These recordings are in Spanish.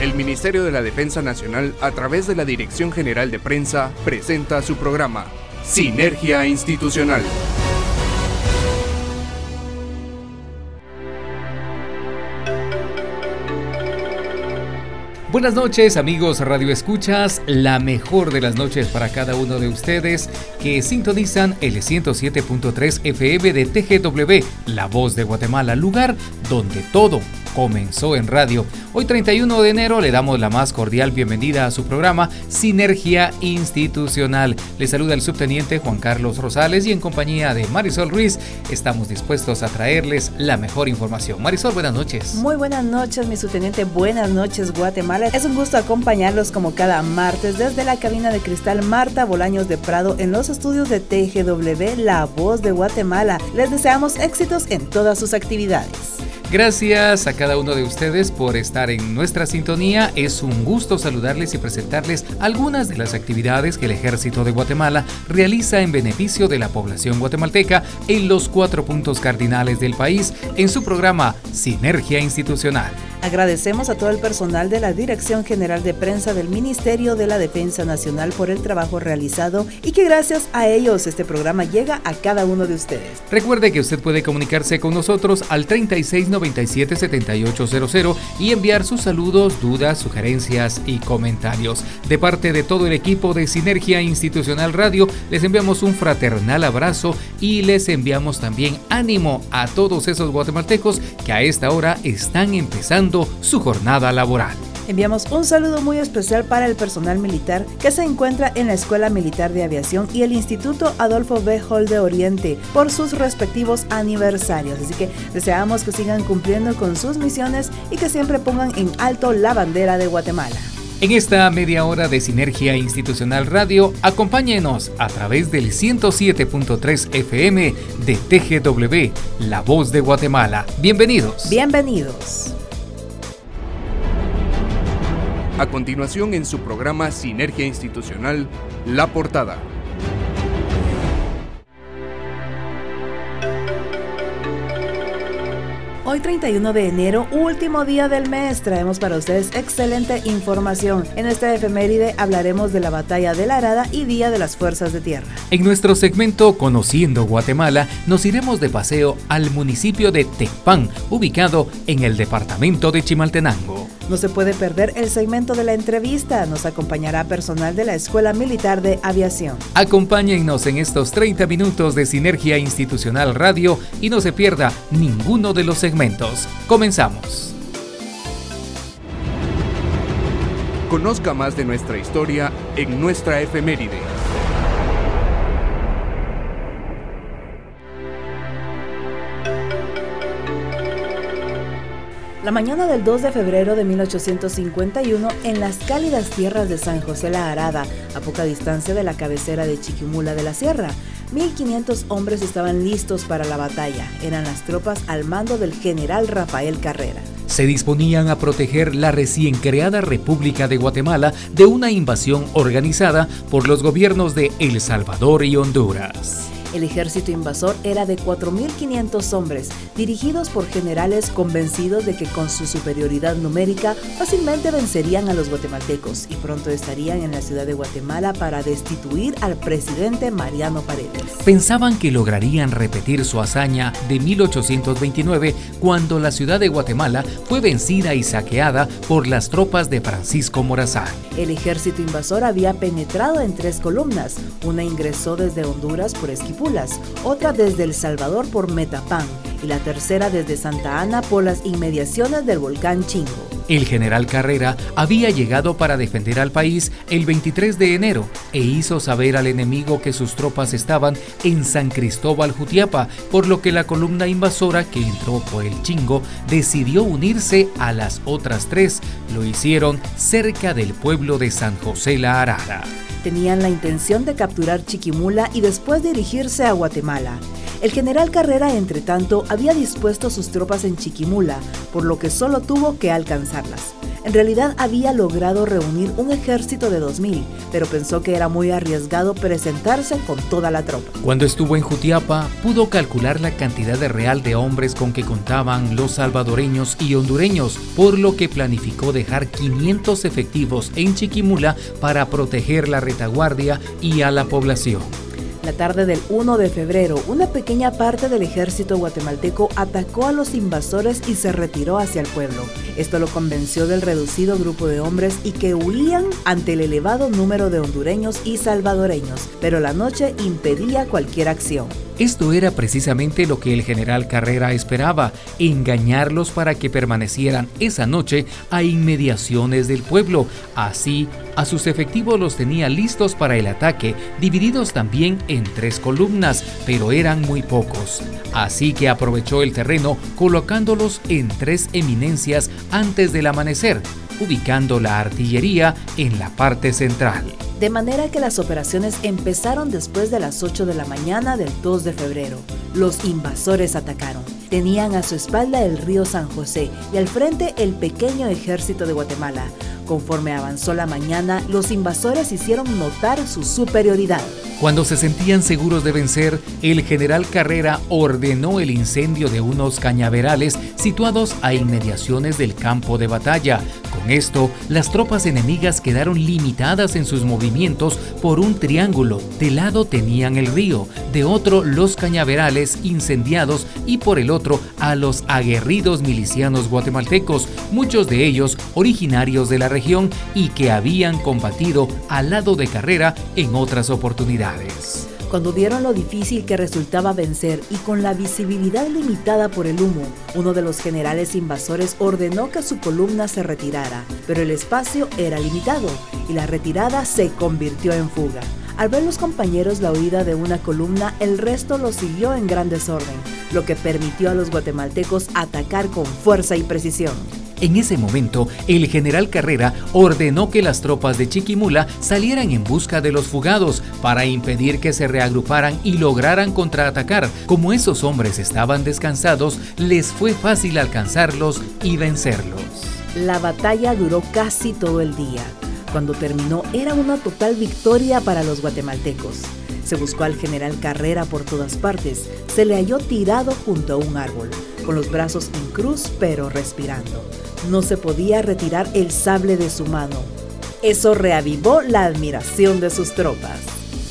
El Ministerio de la Defensa Nacional, a través de la Dirección General de Prensa, presenta su programa Sinergia Institucional. Buenas noches amigos Radio Escuchas, la mejor de las noches para cada uno de ustedes que sintonizan el 107.3 FM de TGW, La Voz de Guatemala, lugar donde todo comenzó en radio. Hoy 31 de enero le damos la más cordial bienvenida a su programa Sinergia Institucional. Le saluda el subteniente Juan Carlos Rosales y en compañía de Marisol Ruiz estamos dispuestos a traerles la mejor información. Marisol, buenas noches. Muy buenas noches, mi subteniente. Buenas noches, Guatemala. Es un gusto acompañarlos como cada martes desde la cabina de cristal Marta Bolaños de Prado en los estudios de TGW, La Voz de Guatemala. Les deseamos éxitos en todas sus actividades. Gracias a cada uno de ustedes por estar en nuestra sintonía. Es un gusto saludarles y presentarles algunas de las actividades que el Ejército de Guatemala realiza en beneficio de la población guatemalteca en los cuatro puntos cardinales del país en su programa Sinergia Institucional. Agradecemos a todo el personal de la Dirección General de Prensa del Ministerio de la Defensa Nacional por el trabajo realizado y que gracias a ellos este programa llega a cada uno de ustedes. Recuerde que usted puede comunicarse con nosotros al 3697 7800 y enviar sus saludos, dudas, sugerencias y comentarios. De parte de todo el equipo de Sinergia Institucional Radio, les enviamos un fraternal abrazo y les enviamos también ánimo a todos esos guatemaltecos que a esta hora están empezando su jornada laboral. Enviamos un saludo muy especial para el personal militar que se encuentra en la Escuela Militar de Aviación y el Instituto Adolfo B. Hall de Oriente por sus respectivos aniversarios. Así que deseamos que sigan cumpliendo con sus misiones y que siempre pongan en alto la bandera de Guatemala. En esta media hora de Sinergia Institucional Radio, acompáñenos a través del 107.3 FM de TGW, La Voz de Guatemala. Bienvenidos. Bienvenidos. A continuación en su programa Sinergia Institucional, La Portada. Hoy 31 de enero, último día del mes, traemos para ustedes excelente información. En esta efeméride hablaremos de la batalla de la Arada y Día de las Fuerzas de Tierra. En nuestro segmento Conociendo Guatemala, nos iremos de paseo al municipio de Tecpan, ubicado en el departamento de Chimaltenango. No se puede perder el segmento de la entrevista. Nos acompañará personal de la Escuela Militar de Aviación. Acompáñennos en estos 30 minutos de Sinergia Institucional Radio y no se pierda ninguno de los segmentos. Comenzamos. Conozca más de nuestra historia en nuestra efeméride. La mañana del 2 de febrero de 1851, en las cálidas tierras de San José la Arada, a poca distancia de la cabecera de Chiquimula de la Sierra, 1500 hombres estaban listos para la batalla. Eran las tropas al mando del general Rafael Carrera. Se disponían a proteger la recién creada República de Guatemala de una invasión organizada por los gobiernos de El Salvador y Honduras. El ejército invasor era de 4.500 hombres, dirigidos por generales convencidos de que con su superioridad numérica fácilmente vencerían a los guatemaltecos y pronto estarían en la ciudad de Guatemala para destituir al presidente Mariano Paredes. Pensaban que lograrían repetir su hazaña de 1829 cuando la ciudad de Guatemala fue vencida y saqueada por las tropas de Francisco Morazán. El ejército invasor había penetrado en tres columnas. Una ingresó desde Honduras por Esquipulas, otra desde El Salvador por Metapán y la tercera desde Santa Ana por las inmediaciones del volcán Chingo. El general Carrera había llegado para defender al país el 23 de enero e hizo saber al enemigo que sus tropas estaban en San Cristóbal Jutiapa, por lo que la columna invasora que entró por el Chingo decidió unirse a las otras tres. Lo hicieron cerca del pueblo de San José la Arada tenían la intención de capturar Chiquimula y después dirigirse a Guatemala. El general Carrera, entre tanto, había dispuesto sus tropas en Chiquimula, por lo que solo tuvo que alcanzarlas. En realidad había logrado reunir un ejército de 2.000, pero pensó que era muy arriesgado presentarse con toda la tropa. Cuando estuvo en Jutiapa, pudo calcular la cantidad de real de hombres con que contaban los salvadoreños y hondureños, por lo que planificó dejar 500 efectivos en Chiquimula para proteger la retaguardia y a la población. La tarde del 1 de febrero, una pequeña parte del ejército guatemalteco atacó a los invasores y se retiró hacia el pueblo. Esto lo convenció del reducido grupo de hombres y que huían ante el elevado número de hondureños y salvadoreños, pero la noche impedía cualquier acción. Esto era precisamente lo que el general Carrera esperaba, engañarlos para que permanecieran esa noche a inmediaciones del pueblo. Así, a sus efectivos los tenía listos para el ataque, divididos también en tres columnas, pero eran muy pocos. Así que aprovechó el terreno colocándolos en tres eminencias antes del amanecer, ubicando la artillería en la parte central de manera que las operaciones empezaron después de las 8 de la mañana del 2 de febrero. Los invasores atacaron. Tenían a su espalda el río San José y al frente el pequeño ejército de Guatemala. Conforme avanzó la mañana, los invasores hicieron notar su superioridad. Cuando se sentían seguros de vencer, el general Carrera ordenó el incendio de unos cañaverales situados a inmediaciones del campo de batalla. Con esto, las tropas enemigas quedaron limitadas en sus movimientos por un triángulo. De lado tenían el río, de otro los cañaverales incendiados y por el otro a los aguerridos milicianos guatemaltecos, muchos de ellos originarios de la región y que habían combatido al lado de Carrera en otras oportunidades. Cuando vieron lo difícil que resultaba vencer y con la visibilidad limitada por el humo, uno de los generales invasores ordenó que su columna se retirara, pero el espacio era limitado y la retirada se convirtió en fuga. Al ver los compañeros la huida de una columna, el resto lo siguió en gran desorden, lo que permitió a los guatemaltecos atacar con fuerza y precisión. En ese momento, el general Carrera ordenó que las tropas de Chiquimula salieran en busca de los fugados para impedir que se reagruparan y lograran contraatacar. Como esos hombres estaban descansados, les fue fácil alcanzarlos y vencerlos. La batalla duró casi todo el día. Cuando terminó era una total victoria para los guatemaltecos. Se buscó al general Carrera por todas partes. Se le halló tirado junto a un árbol, con los brazos en cruz pero respirando. No se podía retirar el sable de su mano. Eso reavivó la admiración de sus tropas.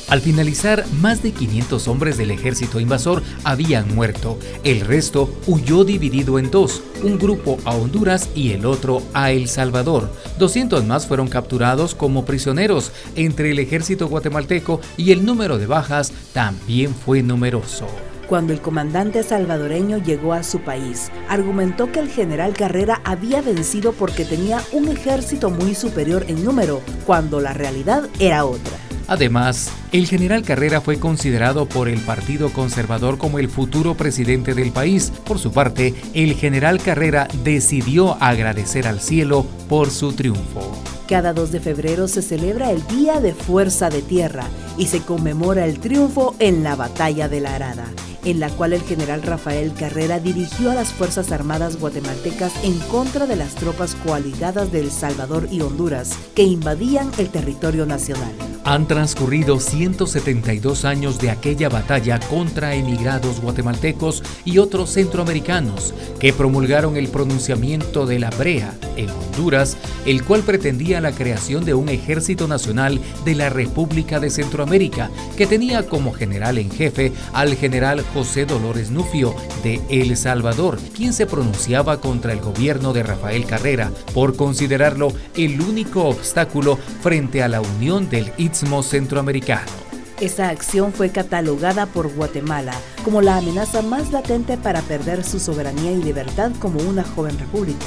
Al finalizar, más de 500 hombres del ejército invasor habían muerto. El resto huyó dividido en dos, un grupo a Honduras y el otro a El Salvador. 200 más fueron capturados como prisioneros entre el ejército guatemalteco y el número de bajas también fue numeroso. Cuando el comandante salvadoreño llegó a su país, argumentó que el general Carrera había vencido porque tenía un ejército muy superior en número, cuando la realidad era otra. Además, el general Carrera fue considerado por el Partido Conservador como el futuro presidente del país. Por su parte, el general Carrera decidió agradecer al cielo por su triunfo. Cada 2 de febrero se celebra el Día de Fuerza de Tierra y se conmemora el triunfo en la Batalla de la Arada en la cual el general Rafael Carrera dirigió a las Fuerzas Armadas guatemaltecas en contra de las tropas coaligadas de El Salvador y Honduras que invadían el territorio nacional. Han transcurrido 172 años de aquella batalla contra emigrados guatemaltecos y otros centroamericanos que promulgaron el pronunciamiento de la Brea en Honduras, el cual pretendía la creación de un ejército nacional de la República de Centroamérica, que tenía como general en jefe al general José Dolores Nufio de El Salvador, quien se pronunciaba contra el gobierno de Rafael Carrera por considerarlo el único obstáculo frente a la unión del Istmo Centroamericano. Esa acción fue catalogada por Guatemala como la amenaza más latente para perder su soberanía y libertad como una joven república,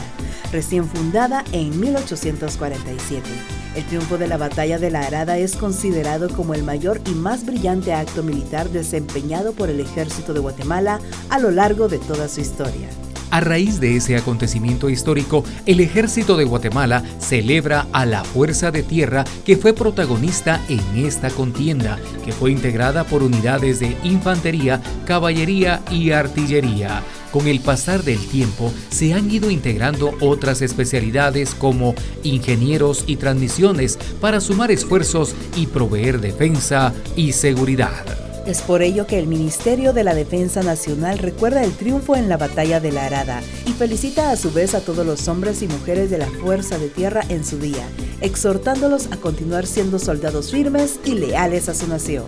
recién fundada en 1847. El triunfo de la batalla de la Arada es considerado como el mayor y más brillante acto militar desempeñado por el ejército de Guatemala a lo largo de toda su historia. A raíz de ese acontecimiento histórico, el ejército de Guatemala celebra a la Fuerza de Tierra que fue protagonista en esta contienda, que fue integrada por unidades de infantería, caballería y artillería con el pasar del tiempo se han ido integrando otras especialidades como ingenieros y transmisiones para sumar esfuerzos y proveer defensa y seguridad. Es por ello que el Ministerio de la Defensa Nacional recuerda el triunfo en la batalla de la Arada y felicita a su vez a todos los hombres y mujeres de la Fuerza de Tierra en su día, exhortándolos a continuar siendo soldados firmes y leales a su nación.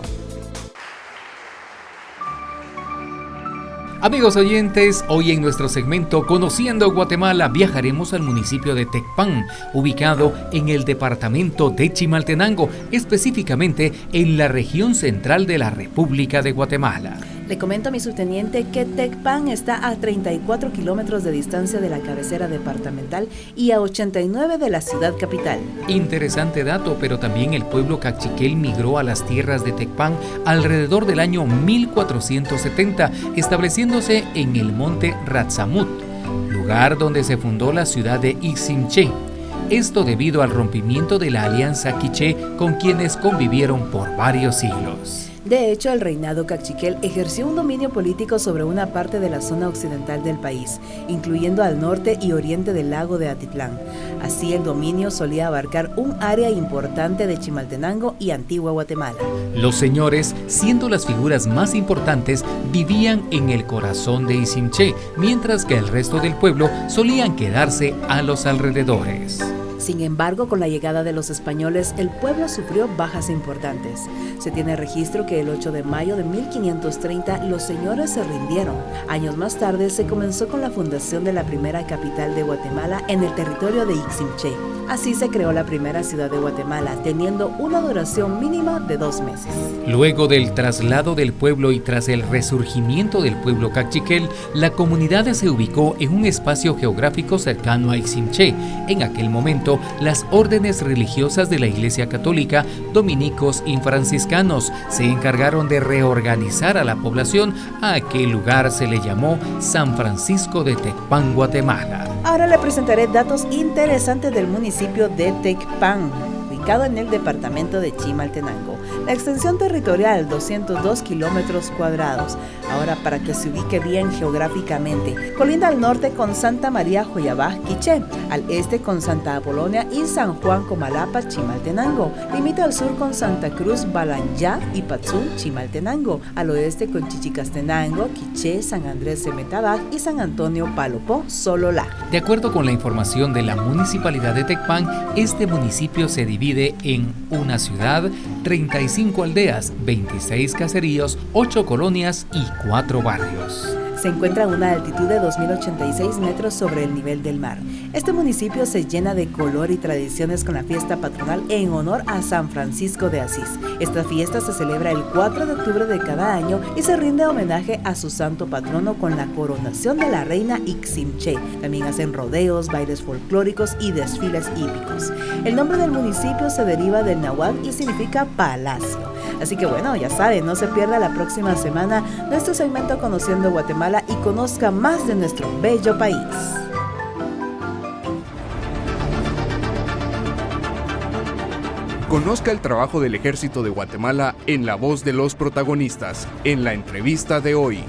Amigos oyentes, hoy en nuestro segmento Conociendo Guatemala viajaremos al municipio de Tecpan, ubicado en el departamento de Chimaltenango, específicamente en la región central de la República de Guatemala. Le comento a mi subteniente que Tecpan está a 34 kilómetros de distancia de la cabecera departamental y a 89 de la ciudad capital. Interesante dato, pero también el pueblo cachiquel migró a las tierras de Tecpan alrededor del año 1470, estableciéndose en el monte Ratzamut, lugar donde se fundó la ciudad de Ixinche. Esto debido al rompimiento de la alianza quiché con quienes convivieron por varios siglos. De hecho, el reinado cachiquel ejerció un dominio político sobre una parte de la zona occidental del país, incluyendo al norte y oriente del lago de Atitlán. Así, el dominio solía abarcar un área importante de Chimaltenango y Antigua Guatemala. Los señores, siendo las figuras más importantes, vivían en el corazón de Isimché, mientras que el resto del pueblo solían quedarse a los alrededores. Sin embargo, con la llegada de los españoles, el pueblo sufrió bajas importantes. Se tiene registro que el 8 de mayo de 1530 los señores se rindieron. Años más tarde se comenzó con la fundación de la primera capital de Guatemala en el territorio de Iximché. Así se creó la primera ciudad de Guatemala, teniendo una duración mínima de dos meses. Luego del traslado del pueblo y tras el resurgimiento del pueblo cachiquel, la comunidad se ubicó en un espacio geográfico cercano a Iximché. En aquel momento, las órdenes religiosas de la Iglesia Católica, dominicos y franciscanos, se encargaron de reorganizar a la población. A aquel lugar se le llamó San Francisco de Tecpan, Guatemala. Ahora le presentaré datos interesantes del municipio de Tecpan, ubicado en el departamento de Chimaltenango. La extensión territorial 202 kilómetros cuadrados. Ahora para que se ubique bien geográficamente, colinda al norte con Santa María Joyabaj, Quiché, al este con Santa Apolonia y San Juan Comalapa, Chimaltenango. Limita al sur con Santa Cruz, Balanyá y Patzún, Chimaltenango. Al oeste con Chichicastenango, Quiché, San Andrés Semetabaj y San Antonio Palopó, Sololá. De acuerdo con la información de la municipalidad de Tecpan, este municipio se divide en una ciudad, 35 5 aldeas, 26 caseríos, 8 colonias y 4 barrios se encuentra a una altitud de 2.086 metros sobre el nivel del mar. Este municipio se llena de color y tradiciones con la fiesta patronal en honor a San Francisco de Asís. Esta fiesta se celebra el 4 de octubre de cada año y se rinde homenaje a su santo patrono con la coronación de la reina Iximche. También hacen rodeos, bailes folclóricos y desfiles hípicos. El nombre del municipio se deriva del náhuatl y significa palacio. Así que bueno, ya saben, no se pierda la próxima semana nuestro segmento Conociendo Guatemala y conozca más de nuestro bello país. Conozca el trabajo del ejército de Guatemala en la voz de los protagonistas, en la entrevista de hoy.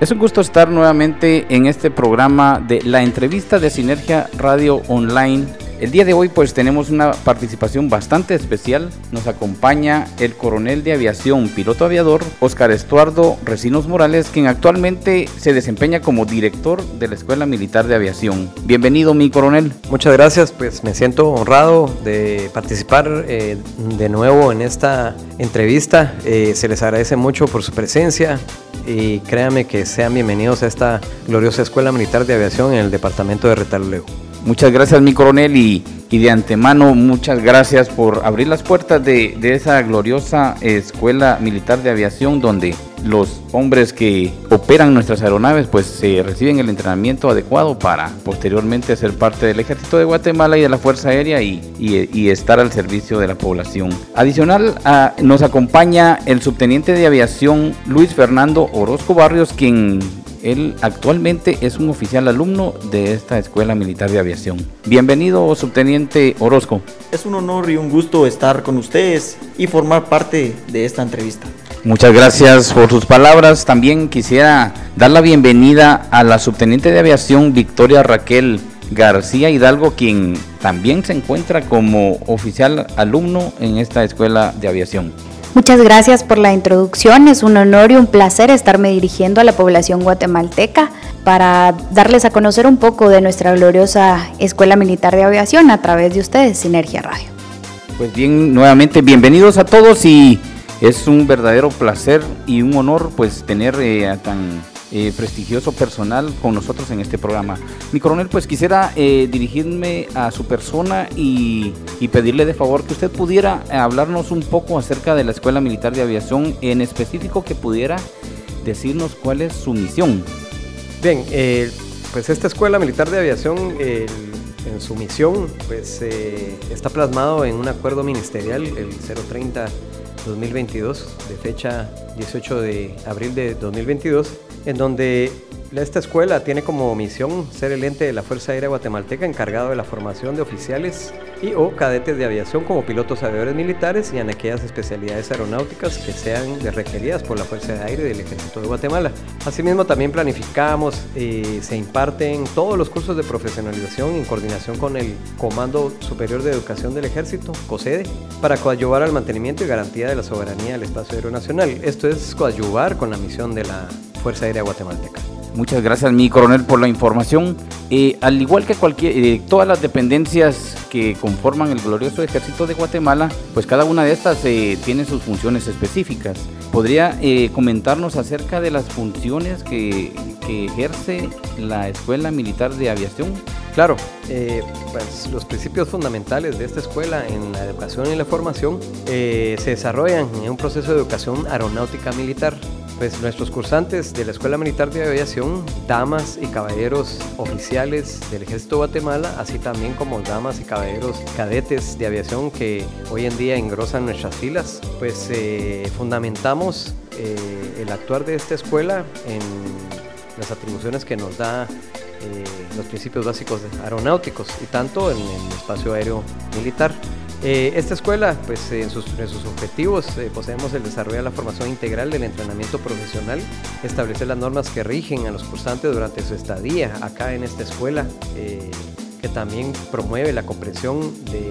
Es un gusto estar nuevamente en este programa de la entrevista de Sinergia Radio Online. El día de hoy pues tenemos una participación bastante especial. Nos acompaña el coronel de aviación, piloto aviador, Oscar Estuardo Recinos Morales, quien actualmente se desempeña como director de la Escuela Militar de Aviación. Bienvenido mi coronel. Muchas gracias, pues me siento honrado de participar eh, de nuevo en esta entrevista. Eh, se les agradece mucho por su presencia y créanme que sean bienvenidos a esta gloriosa Escuela Militar de Aviación en el departamento de Retaluleu. Muchas gracias mi coronel y, y, de antemano muchas gracias por abrir las puertas de, de esa gloriosa Escuela Militar de Aviación donde los hombres que operan nuestras aeronaves pues se reciben el entrenamiento adecuado para posteriormente ser parte del ejército de Guatemala y de la Fuerza Aérea y, y, estar al servicio de la población. Adicional nos acompaña el subteniente de aviación Luis Fernando Orozco Barrios quien Él actualmente es un oficial alumno de esta Escuela Militar de Aviación. Bienvenido, subteniente Orozco. Es un honor y un gusto estar con ustedes y formar parte de esta entrevista. Muchas gracias por sus palabras. También quisiera dar la bienvenida a la subteniente de aviación Victoria Raquel García Hidalgo, quien también se encuentra como oficial alumno en esta escuela de aviación. Muchas gracias por la introducción. Es un honor y un placer estarme dirigiendo a la población guatemalteca para darles a conocer un poco de nuestra gloriosa Escuela Militar de Aviación a través de ustedes, Sinergia Radio. Pues bien, nuevamente bienvenidos a todos y es un verdadero placer y un honor pues tener eh, a tan eh, prestigioso personal con nosotros en este programa. Mi coronel, pues quisiera eh, dirigirme a su persona y, pedirle de favor que usted pudiera hablarnos un poco acerca de la Escuela Militar de Aviación, en específico que pudiera decirnos cuál es su misión. Bien, pues esta Escuela Militar de Aviación, en su misión, pues está plasmado en un acuerdo ministerial, el 030 2022, de fecha 18 de abril de 2022, en donde esta escuela tiene como misión ser el ente de la Fuerza Aérea Guatemalteca encargado de la formación de oficiales y o cadetes de aviación como pilotos aviadores militares y en aquellas especialidades aeronáuticas que sean requeridas por la Fuerza Aérea del Ejército de Guatemala. Asimismo también planificamos eh, se imparten todos los cursos de profesionalización en coordinación con el Comando Superior de Educación del Ejército, COSEDE, para coadyuvar al mantenimiento y garantía de la soberanía del espacio aéreo nacional. Esto es coadyuvar con la misión de la Fuerza Aérea Guatemalteca. Muchas gracias, mi coronel, por la información. Eh, al igual que cualquier, eh, todas las dependencias que conforman el glorioso ejército de Guatemala, pues cada una de estas eh, tiene sus funciones específicas. ¿Podría comentarnos acerca de las funciones que, ejerce la Escuela Militar de Aviación? Claro, pues los principios fundamentales de esta escuela en la educación y la formación se desarrollan en un proceso de educación aeronáutica militar pues nuestros cursantes de la Escuela Militar de Aviación, damas y caballeros oficiales del Ejército de Guatemala, así también como damas y caballeros cadetes de aviación que hoy en día engrosan nuestras filas, pues eh, fundamentamos eh, el actuar de esta escuela en las atribuciones que nos da eh, los principios básicos aeronáuticos y tanto en el espacio aéreo militar. Eh, esta escuela, pues en sus, objetivos, eh, poseemos el desarrollo de la formación integral del entrenamiento profesional, establecer las normas que rigen a los cursantes durante su estadía acá en esta escuela, eh, que también promueve la comprensión de,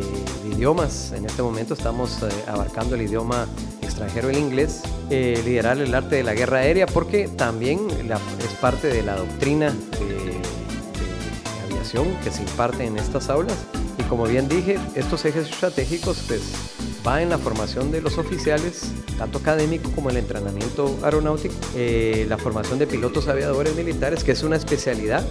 idiomas. En este momento estamos abarcando el idioma extranjero, el inglés, liderar el arte de la guerra aérea, porque también es parte de la doctrina de aviación que se imparte en estas aulas y como bien dije, estos ejes estratégicos pues va en la formación de los oficiales, tanto académico como el entrenamiento aeronáutico, eh, la formación de pilotos aviadores militares, que es una especialidad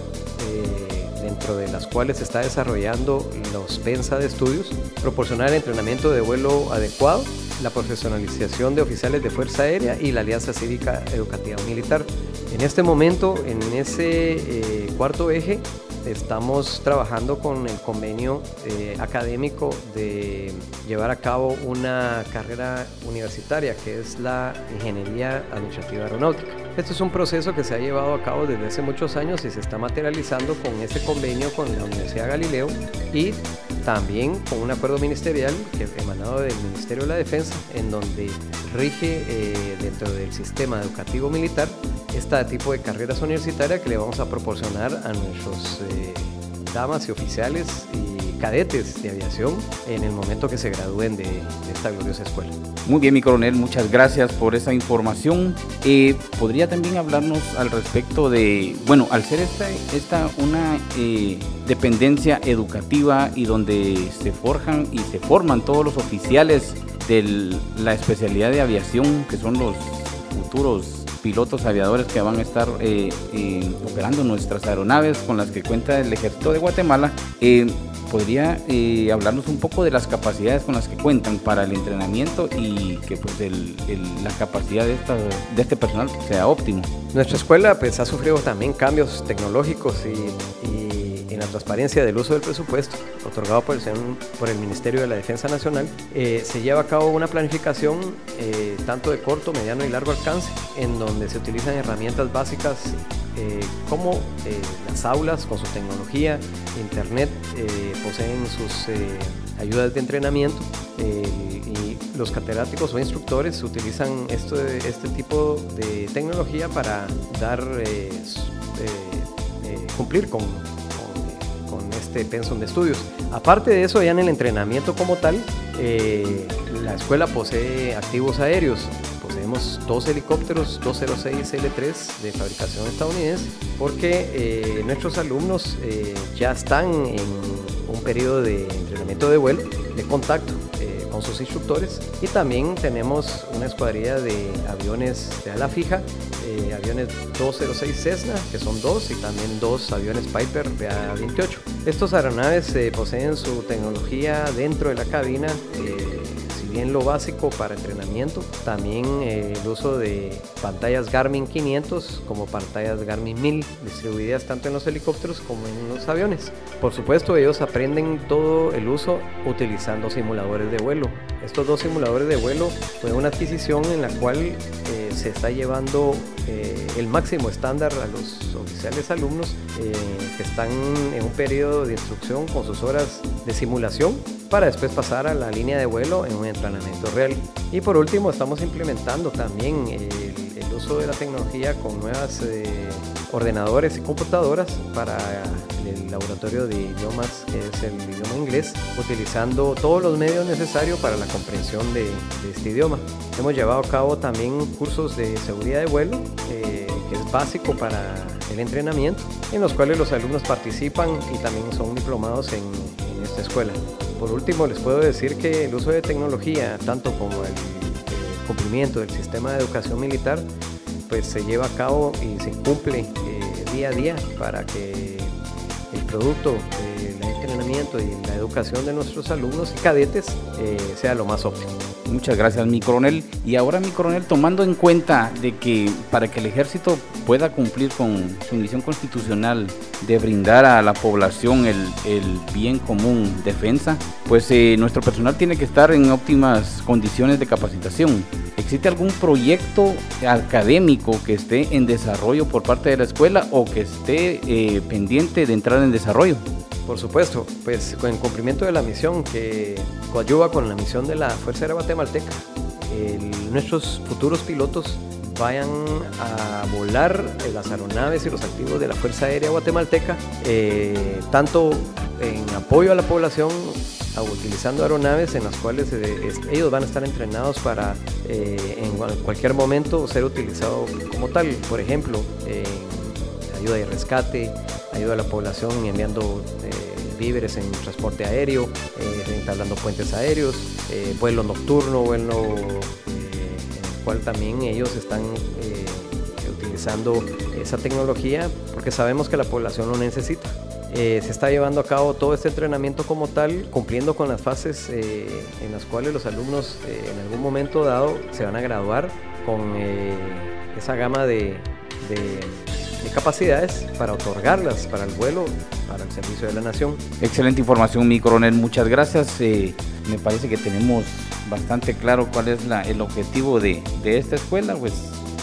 eh, dentro de las cuales se está desarrollando los PENSA de estudios, proporcionar entrenamiento de vuelo adecuado, la profesionalización de oficiales de Fuerza Aérea y la Alianza Cívica Educativa Militar. En este momento, en ese eh, cuarto eje, estamos trabajando con el convenio eh, académico de llevar a cabo una carrera universitaria que es la Ingeniería Administrativa Aeronáutica. Este es un proceso que se ha llevado a cabo desde hace muchos años y se está materializando con este convenio con la Universidad Galileo y también con un acuerdo ministerial que emanado del Ministerio de la Defensa en donde rige eh, dentro del sistema educativo militar este tipo de carreras universitarias que le vamos a proporcionar a nuestros eh, damas y oficiales cadetes de aviación en el momento que se gradúen de, esta gloriosa escuela. Muy bien, mi coronel, muchas gracias por esa información. Eh, ¿Podría también hablarnos al respecto de, bueno, al ser esta, esta una eh, dependencia educativa y donde se forjan y se forman todos los oficiales de la especialidad de aviación, que son los futuros pilotos aviadores que van a estar eh, eh, operando nuestras aeronaves con las que cuenta el ejército de Guatemala. ¿Podría hablarnos un poco de las capacidades con las que cuentan para el entrenamiento y que pues la capacidad de, de este personal sea óptimo? Nuestra escuela pues ha sufrido también cambios tecnológicos y en la transparencia del uso del presupuesto otorgado por el, Ministerio de la Defensa Nacional, eh, se lleva a cabo una planificación eh, tanto de corto, mediano y largo alcance, en donde se utilizan herramientas básicas eh, cómo eh, las aulas con su tecnología, internet, poseen sus ayudas de entrenamiento y los catedráticos o instructores utilizan este tipo de tecnología para dar, cumplir con, este pensum de estudios. Aparte de eso, ya en el entrenamiento como tal, la escuela posee activos aéreos tenemos dos helicópteros 206L3 de fabricación estadounidense porque eh, nuestros alumnos eh, ya están en un periodo de entrenamiento de vuelo, de contacto eh, con sus instructores y también tenemos una escuadrilla de aviones de ala fija, aviones 206 Cessna, que son dos, y también dos aviones Piper BA-28. Estos aeronaves poseen su tecnología dentro de la cabina bien lo básico para entrenamiento, también eh, el uso de pantallas Garmin 500 como pantallas Garmin 1000 distribuidas tanto en los helicópteros como en los aviones. Por supuesto, ellos aprenden todo el uso utilizando simuladores de vuelo. Estos dos simuladores de vuelo fue una adquisición en la cual eh, se está llevando eh, el máximo estándar a los oficiales alumnos que están en un periodo de instrucción con sus horas de simulación para después pasar a la línea de vuelo en un entrenamiento real. Y por último, estamos implementando también el, uso de la tecnología con nuevas eh, ordenadores y computadoras para el laboratorio de idiomas, que es el idioma inglés, utilizando todos los medios necesarios para la comprensión de, este idioma. Hemos llevado a cabo también cursos de seguridad de vuelo, eh, que es básico para el entrenamiento, en los cuales los alumnos participan y también son diplomados en esta escuela. Por último, les puedo decir que el uso de tecnología, tanto como el, cumplimiento del sistema de educación militar, pues se lleva a cabo y se cumple eh, día a día para que producto del entrenamiento y la educación de nuestros alumnos y cadetes eh, sea lo más óptimo. Muchas gracias, mi coronel. Y ahora, mi coronel, tomando en cuenta de que para que el ejército pueda cumplir con su misión constitucional de brindar a la población el, bien común defensa, pues eh, nuestro personal tiene que estar en óptimas condiciones de capacitación. ¿Existe algún proyecto académico que esté en desarrollo por parte de la escuela o que esté eh, pendiente de entrar en desarrollo? Por supuesto, pues con el cumplimiento de la misión que coadyuva con la misión de la Fuerza Aérea Guatemalteca, nuestros futuros pilotos vayan a volar las aeronaves y los activos de la Fuerza Aérea Guatemalteca, eh, tanto en apoyo a la población utilizando aeronaves en las cuales eh, ellos van a estar entrenados para eh, en cualquier momento ser utilizados como tal. Por ejemplo, ayuda y rescate, ayuda a la población enviando eh, víveres en transporte aéreo, eh, instalando puentes aéreos, eh, vuelo nocturno, vuelo en el cual también ellos están utilizando esa tecnología porque sabemos que la población lo necesita. Se está llevando a cabo todo este entrenamiento como tal, cumpliendo con las fases en las cuales los alumnos en algún momento dado se van a graduar con esa gama de de capacidades para otorgarlas para el vuelo, para el servicio de la nación. Excelente información, mi coronel, muchas gracias. Eh, me parece que tenemos bastante claro cuál es el objetivo de, esta escuela, pues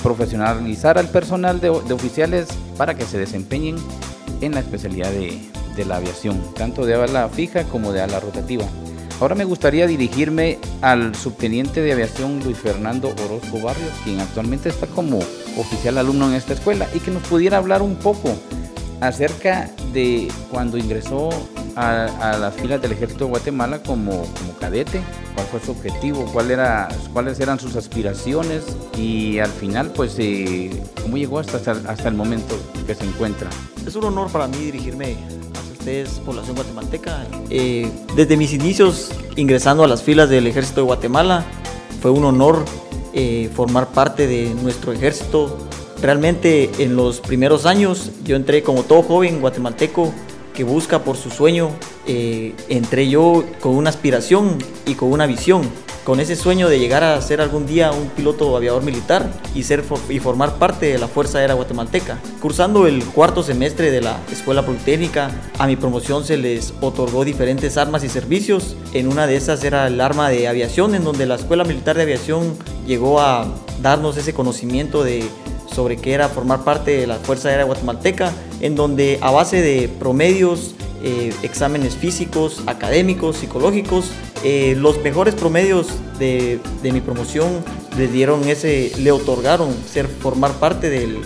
profesionalizar al personal de, oficiales para que se desempeñen en la especialidad de, la aviación, tanto de ala fija como de ala rotativa. Ahora me gustaría dirigirme al subteniente de aviación Luis Fernando Orozco Barrios, quien actualmente está como oficial alumno en esta escuela, y que nos pudiera hablar un poco acerca de cuando ingresó a, las filas del ejército de Guatemala como, cadete, cuál fue su objetivo, cuáles eran sus aspiraciones y al final, pues, eh, cómo llegó hasta, hasta el momento que se encuentra. Es un honor para mí dirigirme es población guatemalteca. Eh, desde mis inicios ingresando a las filas del ejército de Guatemala, fue un honor eh, formar parte de nuestro ejército. Realmente en los primeros años yo entré como todo joven guatemalteco que busca por su sueño, eh, entré yo con una aspiración y con una visión con ese sueño de llegar a ser algún día un piloto aviador militar y, ser, y formar parte de la Fuerza Aérea Guatemalteca. Cursando el cuarto semestre de la Escuela Politécnica, a mi promoción se les otorgó diferentes armas y servicios. En una de esas era el arma de aviación, en donde la Escuela Militar de Aviación llegó a darnos ese conocimiento de sobre qué era formar parte de la Fuerza Aérea Guatemalteca, en donde a base de promedios, eh, exámenes físicos, académicos, psicológicos, eh, los mejores promedios de, mi promoción le dieron ese, le otorgaron ser formar parte del,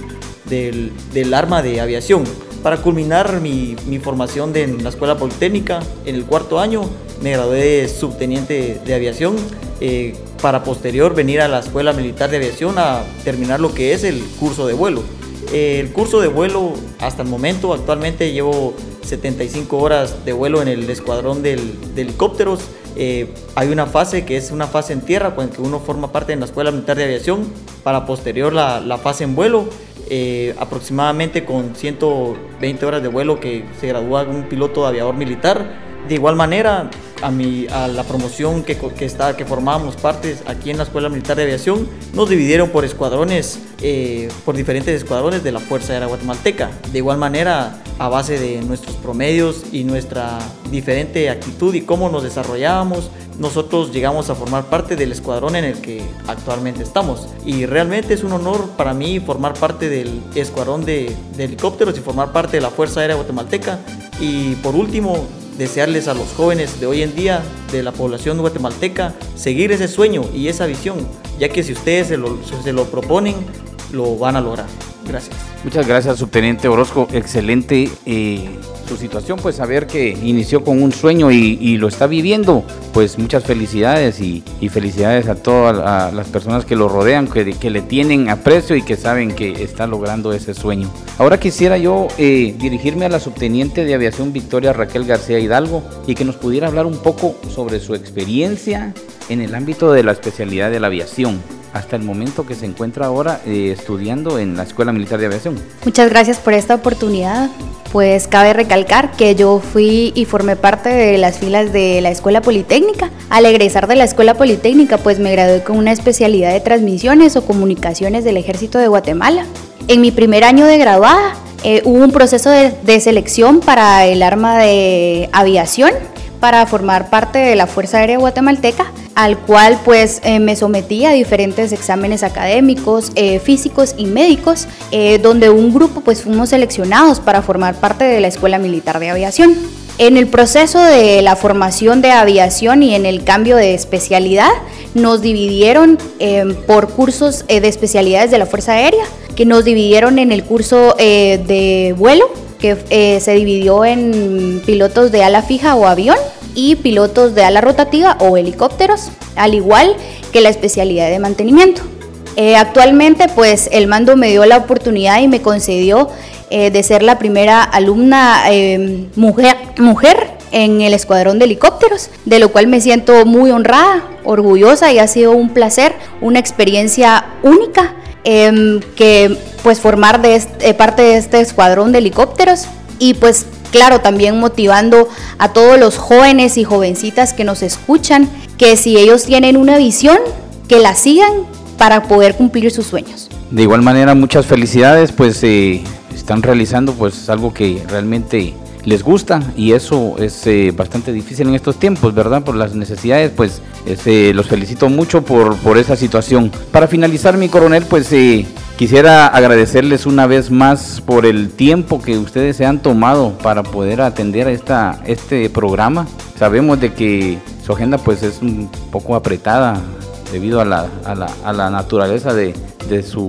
del, arma de aviación. Para culminar mi, mi formación de, en la Escuela Politécnica, en el cuarto año, me gradué de subteniente de aviación eh, para posterior venir a la Escuela Militar de Aviación a terminar lo que es el curso de vuelo. el curso de vuelo hasta el momento, actualmente llevo 75 horas de vuelo en el escuadrón de helicópteros. Eh, hay una fase que es una fase en tierra, cuando uno forma parte de la Escuela Militar de Aviación, para posterior la, la fase en vuelo. Eh, aproximadamente con 120 horas de vuelo que se gradúa un piloto aviador militar. De igual manera, a, mi, a la promoción que, que, está, que formábamos partes aquí en la Escuela Militar de Aviación, nos dividieron por escuadrones, eh, por diferentes escuadrones de la Fuerza Aérea Guatemalteca. De igual manera, a base de nuestros promedios y nuestra diferente actitud y cómo nos desarrollábamos, nosotros llegamos a formar parte del escuadrón en el que actualmente estamos. Y realmente es un honor para mí formar parte del escuadrón de, de helicópteros y formar parte de la Fuerza Aérea Guatemalteca. Y por último, desearles a los jóvenes de hoy en día, de la población guatemalteca, seguir ese sueño y esa visión, ya que si ustedes se lo, se lo proponen, lo van a lograr. Gracias. Muchas gracias, subteniente Orozco. Excelente eh, su situación, pues saber que inició con un sueño y, lo está viviendo. Pues muchas felicidades y, felicidades a todas las personas que lo rodean, que, que, le tienen aprecio y que saben que está logrando ese sueño. Ahora quisiera yo eh, dirigirme a la subteniente de aviación Victoria Raquel García Hidalgo y que nos pudiera hablar un poco sobre su experiencia en el ámbito de la especialidad de la aviación hasta el momento que se encuentra ahora eh, estudiando en la Escuela Militar de Aviación. Muchas gracias por esta oportunidad. Pues cabe recalcar que yo fui y formé parte de las filas de la Escuela Politécnica. Al egresar de la Escuela Politécnica, pues me gradué con una especialidad de transmisiones o comunicaciones del Ejército de Guatemala. En mi primer año de graduada eh, hubo un proceso de selección para el arma de aviación para formar parte de la Fuerza Aérea Guatemalteca al cual pues eh, me sometí a diferentes exámenes académicos, eh, físicos y médicos, eh, donde un grupo pues fuimos seleccionados para formar parte de la Escuela Militar de Aviación. En el proceso de la formación de aviación y en el cambio de especialidad, nos dividieron por cursos de especialidades de la Fuerza Aérea, que nos dividieron en el curso de vuelo, que se dividió en pilotos de ala fija o avión, y pilotos de ala rotativa o helicópteros, al igual que la especialidad de mantenimiento. Eh, actualmente, pues el mando me dio la oportunidad y me concedió eh, de ser la primera alumna eh, mujer, mujer en el escuadrón de helicópteros, de lo cual me siento muy honrada, orgullosa y ha sido un placer, una experiencia única em, que pues formar de parte de este escuadrón de helicópteros y pues claro, también motivando a todos los jóvenes y jovencitas que nos escuchan, que si ellos tienen una visión, que la sigan para poder cumplir sus sueños. De igual manera, muchas felicidades, pues eh, están realizando pues algo que realmente les gusta y eso es eh, bastante difícil en estos tiempos, ¿verdad? Por las necesidades, pues este, los felicito mucho por, por esa situación. Para finalizar, mi coronel, pues eh, quisiera agradecerles una vez más por el tiempo que ustedes se han tomado para poder atender a esta, este programa. Sabemos de que su agenda pues es un poco apretada debido a la, a la, a la naturaleza de, de, su,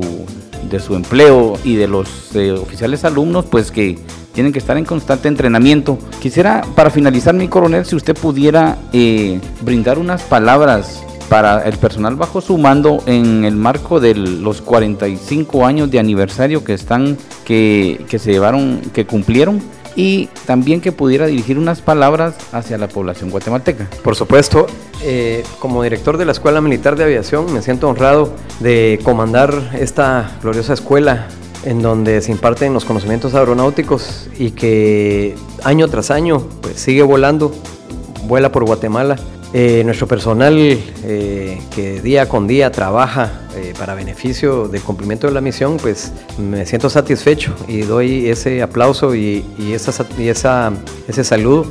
de su empleo y de los eh, oficiales alumnos, pues que tienen que estar en constante entrenamiento. Quisiera, para finalizar, mi coronel, si usted pudiera eh, brindar unas palabras para el personal bajo su mando en el marco de los 45 años de aniversario que están, que, que se llevaron, que cumplieron y también que pudiera dirigir unas palabras hacia la población guatemalteca. Por supuesto, eh, como director de la Escuela Militar de Aviación me siento honrado de comandar esta gloriosa escuela en donde se imparten los conocimientos aeronáuticos y que año tras año pues, sigue volando, vuela por Guatemala. Eh, nuestro personal eh, que día con día trabaja eh, para beneficio del cumplimiento de la misión, pues me siento satisfecho y doy ese aplauso y, esa, y esa, ese saludo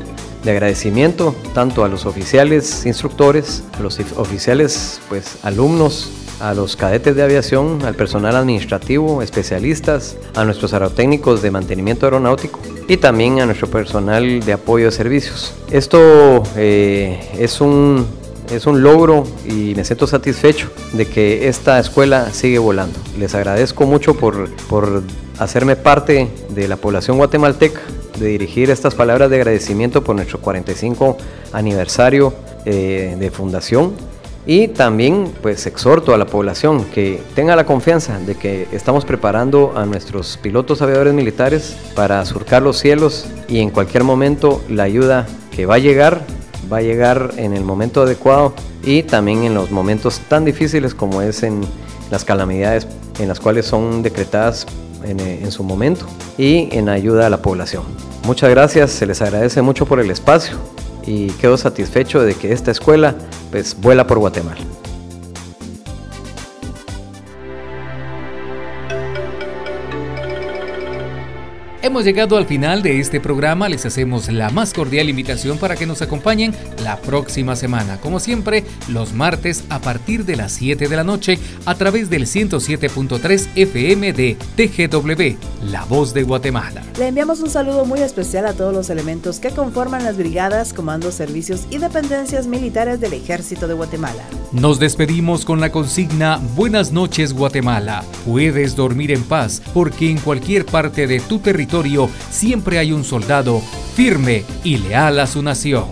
de agradecimiento tanto a los oficiales instructores, a los oficiales pues alumnos a los cadetes de aviación, al personal administrativo, especialistas, a nuestros aerotécnicos de mantenimiento aeronáutico y también a nuestro personal de apoyo de servicios. Esto eh, es un es un logro y me siento satisfecho de que esta escuela sigue volando. Les agradezco mucho por, por hacerme parte de la población guatemalteca, de dirigir estas palabras de agradecimiento por nuestro 45 aniversario eh, de fundación y también pues exhorto a la población que tenga la confianza de que estamos preparando a nuestros pilotos aviadores militares para surcar los cielos y en cualquier momento la ayuda que va a llegar va a llegar en el momento adecuado y también en los momentos tan difíciles como es en las calamidades en las cuales son decretadas en, en su momento y en ayuda a la población. Muchas gracias, se les agradece mucho por el espacio y quedo satisfecho de que esta escuela pues vuela por Guatemala. Hemos llegado al final de este programa, les hacemos la más cordial invitación para que nos acompañen la próxima semana, como siempre, los martes a partir de las 7 de la noche a través del 107.3 FM de TGW, La Voz de Guatemala. Le enviamos un saludo muy especial a todos los elementos que conforman las brigadas, comandos, servicios y dependencias militares del Ejército de Guatemala. Nos despedimos con la consigna Buenas noches Guatemala. Puedes dormir en paz porque en cualquier parte de tu siempre hay un soldado firme y leal a su nación.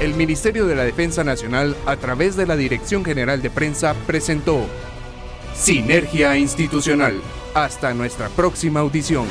El Ministerio de la Defensa Nacional, a través de la Dirección General de Prensa, presentó Sinergia Institucional. Hasta nuestra próxima audición.